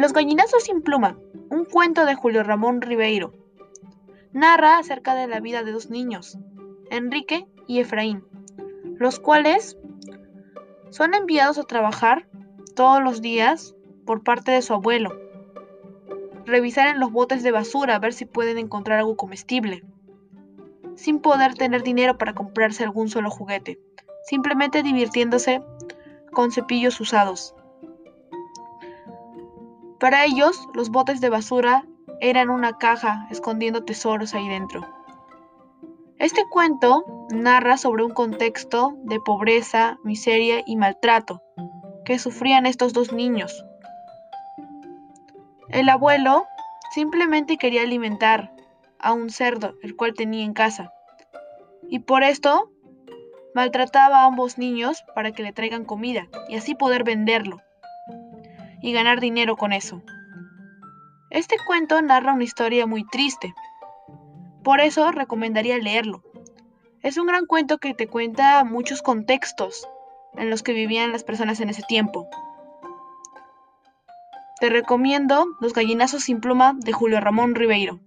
Los gallinazos sin pluma, un cuento de Julio Ramón Ribeiro. Narra acerca de la vida de dos niños, Enrique y Efraín, los cuales son enviados a trabajar todos los días por parte de su abuelo. Revisar en los botes de basura a ver si pueden encontrar algo comestible, sin poder tener dinero para comprarse algún solo juguete, simplemente divirtiéndose con cepillos usados. Para ellos, los botes de basura eran una caja escondiendo tesoros ahí dentro. Este cuento narra sobre un contexto de pobreza, miseria y maltrato que sufrían estos dos niños. El abuelo simplemente quería alimentar a un cerdo, el cual tenía en casa, y por esto maltrataba a ambos niños para que le traigan comida y así poder venderlo y ganar dinero con eso. Este cuento narra una historia muy triste. Por eso recomendaría leerlo. Es un gran cuento que te cuenta muchos contextos en los que vivían las personas en ese tiempo. Te recomiendo Los gallinazos sin pluma de Julio Ramón Ribeiro.